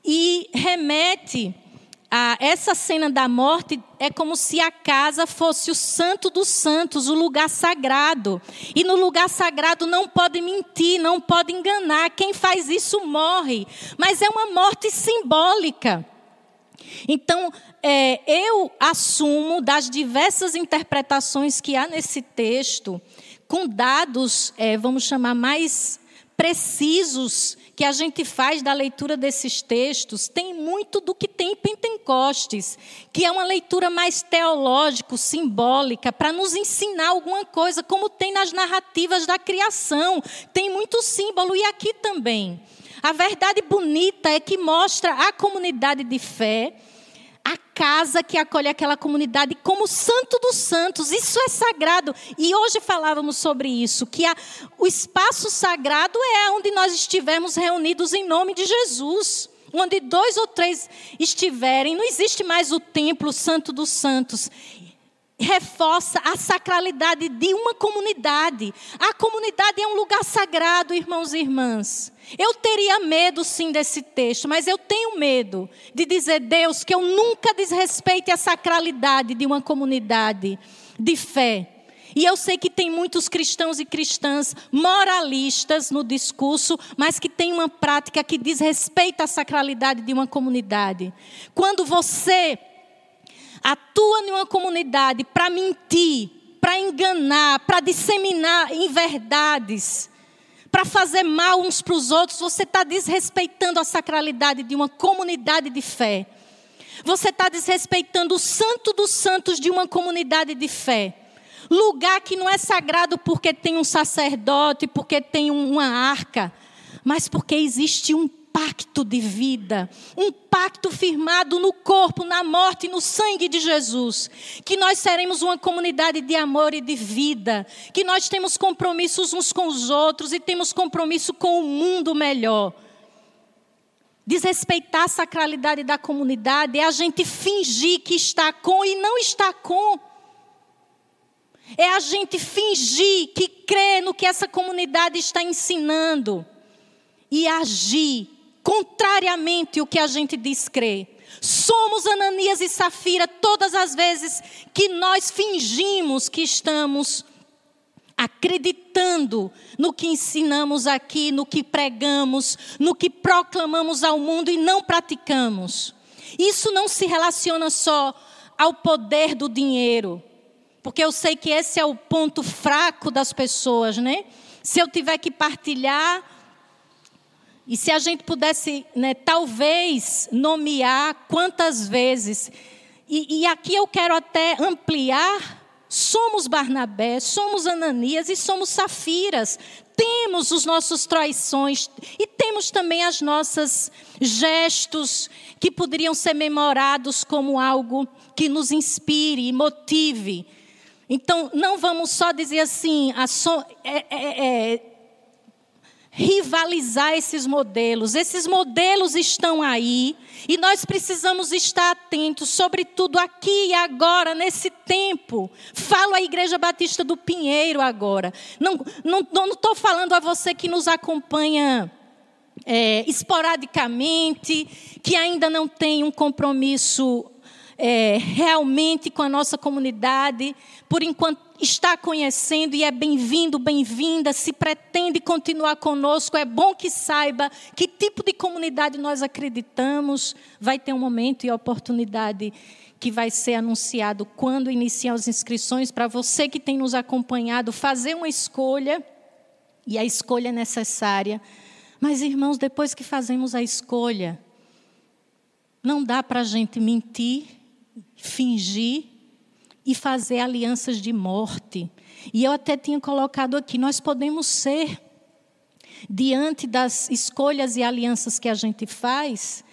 E remete a, essa cena da morte é como se a casa fosse o santo dos santos, o lugar sagrado. E no lugar sagrado não pode mentir, não pode enganar. Quem faz isso morre. Mas é uma morte simbólica. Então, é, eu assumo das diversas interpretações que há nesse texto, com dados, é, vamos chamar mais precisos que a gente faz da leitura desses textos tem muito do que tem em Pentecostes, que é uma leitura mais teológico, simbólica, para nos ensinar alguma coisa, como tem nas narrativas da criação. Tem muito símbolo e aqui também. A verdade bonita é que mostra a comunidade de fé a casa que acolhe aquela comunidade como santo dos santos. Isso é sagrado. E hoje falávamos sobre isso, que a, o espaço sagrado é onde nós estivermos reunidos em nome de Jesus. Onde dois ou três estiverem, não existe mais o templo santo dos santos reforça a sacralidade de uma comunidade. A comunidade é um lugar sagrado, irmãos e irmãs. Eu teria medo sim desse texto, mas eu tenho medo de dizer, Deus, que eu nunca desrespeite a sacralidade de uma comunidade de fé. E eu sei que tem muitos cristãos e cristãs moralistas no discurso, mas que tem uma prática que desrespeita a sacralidade de uma comunidade. Quando você atua em uma comunidade para mentir, para enganar, para disseminar inverdades, para fazer mal uns para os outros, você está desrespeitando a sacralidade de uma comunidade de fé. Você está desrespeitando o santo dos santos de uma comunidade de fé. Lugar que não é sagrado porque tem um sacerdote, porque tem uma arca, mas porque existe um pacto de vida, um pacto firmado no corpo, na morte e no sangue de Jesus. Que nós seremos uma comunidade de amor e de vida, que nós temos compromissos uns com os outros e temos compromisso com o mundo melhor. Desrespeitar a sacralidade da comunidade é a gente fingir que está com e não está com. É a gente fingir que crê no que essa comunidade está ensinando e agir contrariamente o que a gente diz crer. Somos Ananias e Safira todas as vezes que nós fingimos que estamos acreditando no que ensinamos aqui, no que pregamos, no que proclamamos ao mundo e não praticamos. Isso não se relaciona só ao poder do dinheiro, porque eu sei que esse é o ponto fraco das pessoas, né? Se eu tiver que partilhar e se a gente pudesse, né, talvez, nomear quantas vezes, e, e aqui eu quero até ampliar somos Barnabé, somos Ananias e somos Safiras. Temos os nossos traições e temos também as nossas gestos que poderiam ser memorados como algo que nos inspire e motive. Então, não vamos só dizer assim, so, é, é, é, rivalizar esses modelos. Esses modelos estão aí e nós precisamos estar atentos, sobretudo aqui e agora, nesse tempo. Falo à Igreja Batista do Pinheiro agora. Não estou falando a você que nos acompanha. É, esporadicamente, que ainda não tem um compromisso é, realmente com a nossa comunidade, por enquanto está conhecendo e é bem-vindo, bem-vinda, se pretende continuar conosco, é bom que saiba que tipo de comunidade nós acreditamos. Vai ter um momento e oportunidade que vai ser anunciado quando iniciar as inscrições para você que tem nos acompanhado fazer uma escolha e a escolha é necessária. Mas irmãos, depois que fazemos a escolha, não dá para a gente mentir fingir e fazer alianças de morte. E eu até tinha colocado aqui: nós podemos ser, diante das escolhas e alianças que a gente faz,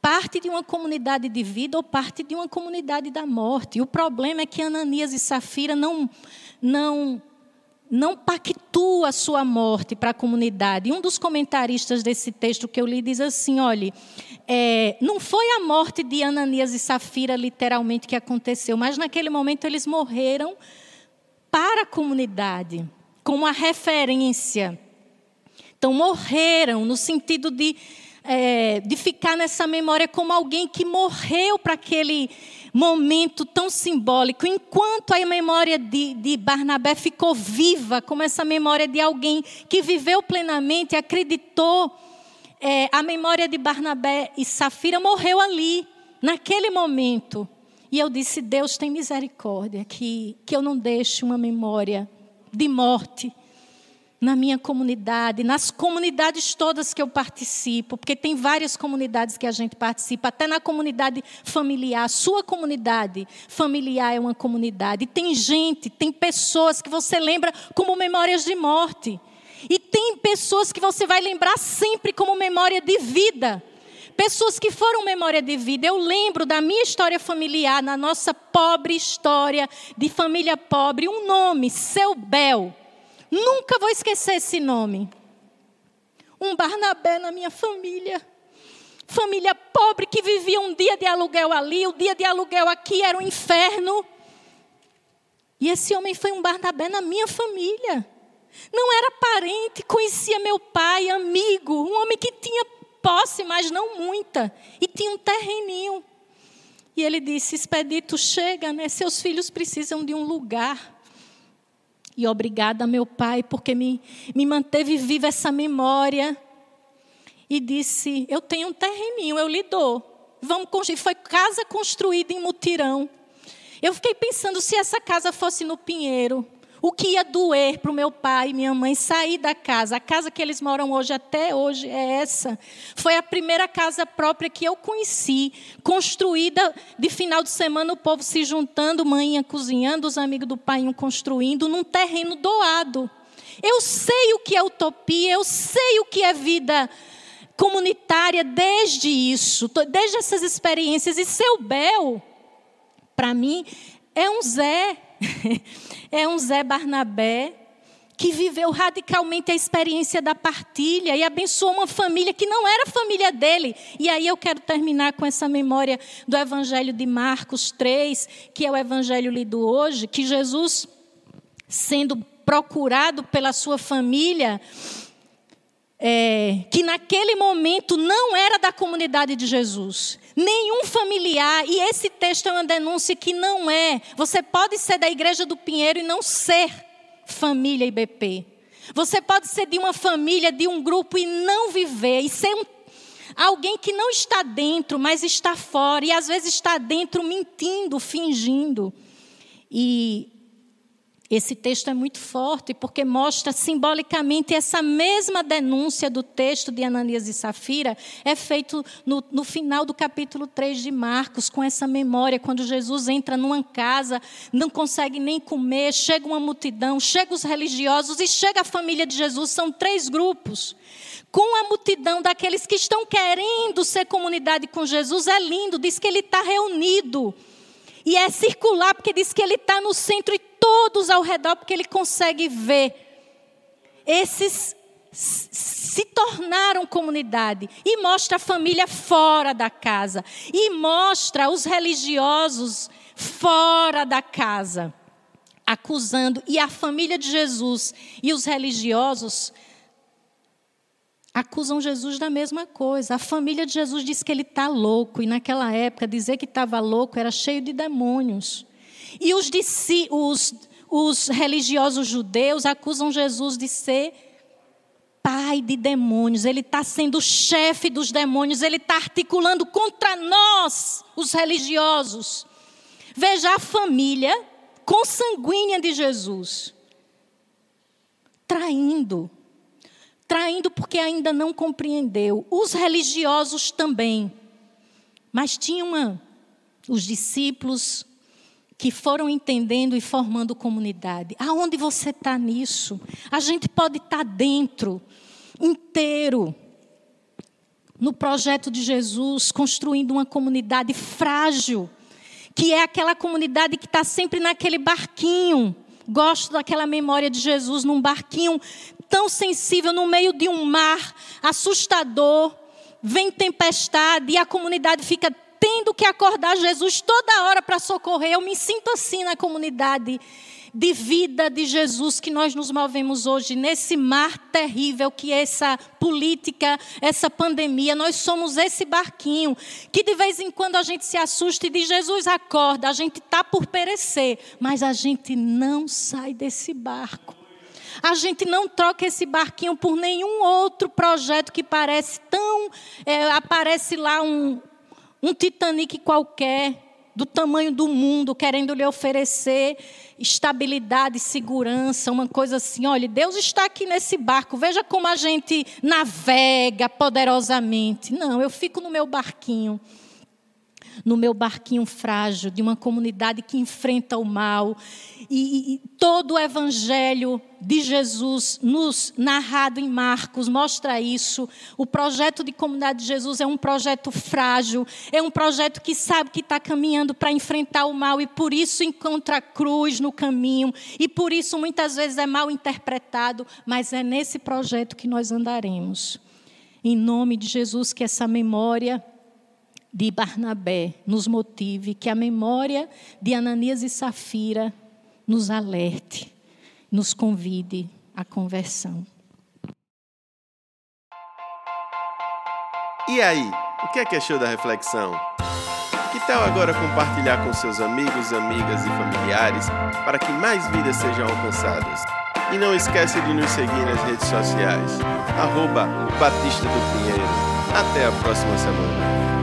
parte de uma comunidade de vida ou parte de uma comunidade da morte. E o problema é que Ananias e Safira não, não não pactua a sua morte para a comunidade. Um dos comentaristas desse texto que eu li diz assim: olha, é, não foi a morte de Ananias e Safira literalmente que aconteceu, mas naquele momento eles morreram para a comunidade, como uma referência. Então, morreram no sentido de é, de ficar nessa memória como alguém que morreu para aquele momento tão simbólico, enquanto a memória de, de Barnabé ficou viva, como essa memória de alguém que viveu plenamente, acreditou, é, a memória de Barnabé e Safira morreu ali, naquele momento. E eu disse: Deus tem misericórdia, que, que eu não deixe uma memória de morte na minha comunidade, nas comunidades todas que eu participo, porque tem várias comunidades que a gente participa, até na comunidade familiar. Sua comunidade familiar é uma comunidade. E tem gente, tem pessoas que você lembra como memórias de morte. E tem pessoas que você vai lembrar sempre como memória de vida. Pessoas que foram memória de vida. Eu lembro da minha história familiar, na nossa pobre história de família pobre, um nome, Seu Bel. Nunca vou esquecer esse nome. Um Barnabé na minha família. Família pobre que vivia um dia de aluguel ali, o dia de aluguel aqui era um inferno. E esse homem foi um Barnabé na minha família. Não era parente, conhecia meu pai, amigo, um homem que tinha posse, mas não muita, e tinha um terreninho. E ele disse: Expedito, chega, né? Seus filhos precisam de um lugar. E obrigada, meu pai, porque me, me manteve viva essa memória. E disse: Eu tenho um terreninho, eu lhe dou. Vamos construir. Foi casa construída em mutirão. Eu fiquei pensando se essa casa fosse no Pinheiro. O que ia doer para o meu pai e minha mãe sair da casa. A casa que eles moram hoje, até hoje, é essa. Foi a primeira casa própria que eu conheci, construída de final de semana, o povo se juntando, mãe cozinhando, os amigos do pai construindo, num terreno doado. Eu sei o que é utopia, eu sei o que é vida comunitária desde isso, desde essas experiências. E seu Bel, para mim, é um Zé. é um Zé Barnabé que viveu radicalmente a experiência da partilha e abençoou uma família que não era família dele. E aí eu quero terminar com essa memória do Evangelho de Marcos 3, que é o Evangelho lido hoje, que Jesus, sendo procurado pela sua família, é, que naquele momento não era da comunidade de Jesus, nenhum familiar, e esse texto é uma denúncia que não é. Você pode ser da igreja do Pinheiro e não ser família IBP. Você pode ser de uma família, de um grupo e não viver, e ser um, alguém que não está dentro, mas está fora, e às vezes está dentro mentindo, fingindo. E esse texto é muito forte porque mostra simbolicamente essa mesma denúncia do texto de Ananias e Safira é feito no, no, final do capítulo 3 de Marcos, com essa memória, quando Jesus entra numa casa, não consegue nem comer, chega uma multidão, chega os religiosos e chega a família de Jesus, são três grupos. Com a multidão daqueles que estão querendo ser comunidade com Jesus, é lindo, diz que ele está reunido. E é circular, porque diz que ele está no centro e todos ao redor, porque ele consegue ver. Esses se tornaram comunidade e mostra a família fora da casa e mostra os religiosos fora da casa acusando e a família de Jesus e os religiosos acusam Jesus da mesma coisa. A família de Jesus diz que ele está louco, e naquela época dizer que estava louco era cheio de demônios. E os, os, os religiosos judeus acusam Jesus de ser pai de demônios, ele está sendo chefe dos demônios, ele está articulando contra nós, os religiosos. Veja a família consanguínea de Jesus, traindo, traindo porque ainda não compreendeu. Os religiosos também, mas tinha uma, os discípulos que foram entendendo e formando comunidade. Aonde você está nisso? A gente pode estar tá dentro, inteiro, no projeto de Jesus, construindo uma comunidade frágil, que é aquela comunidade que está sempre naquele barquinho. Gosto daquela memória de Jesus num barquinho tão sensível no meio de um mar assustador. Vem tempestade e a comunidade fica tendo que acordar Jesus toda hora para socorrer. Eu me sinto assim na comunidade de vida de Jesus que nós nos movemos hoje, nesse mar terrível que é essa política, essa pandemia. Nós somos esse barquinho que de vez em quando a gente se assusta e diz: Jesus, acorda, a gente está por perecer, mas a gente não sai desse barco. A gente não troca esse barquinho por nenhum outro projeto que parece tão. É, aparece lá um, um Titanic qualquer, do tamanho do mundo, querendo lhe oferecer estabilidade, segurança, uma coisa assim. Olha, Deus está aqui nesse barco, veja como a gente navega poderosamente. Não, eu fico no meu barquinho no meu barquinho frágil, de uma comunidade que enfrenta o mal. E, e, todo o evangelho de Jesus, nos narrado em Marcos, mostra isso. O projeto de comunidade de Jesus é um projeto frágil, é um projeto que sabe que está caminhando para enfrentar o mal e por isso encontra a cruz no caminho. E por isso muitas vezes é mal interpretado, mas é nesse projeto que nós andaremos. Em nome de Jesus, que essa memória de Barnabé nos motive, que a memória de Ananias e Safira nos alerte, nos convide à conversão. E aí, o que é que achou da reflexão? Que tal agora compartilhar com seus amigos, amigas e familiares para que mais vidas sejam alcançadas? E não esquece de nos seguir nas redes sociais, arroba Batista do Pinheiro. Até a próxima semana.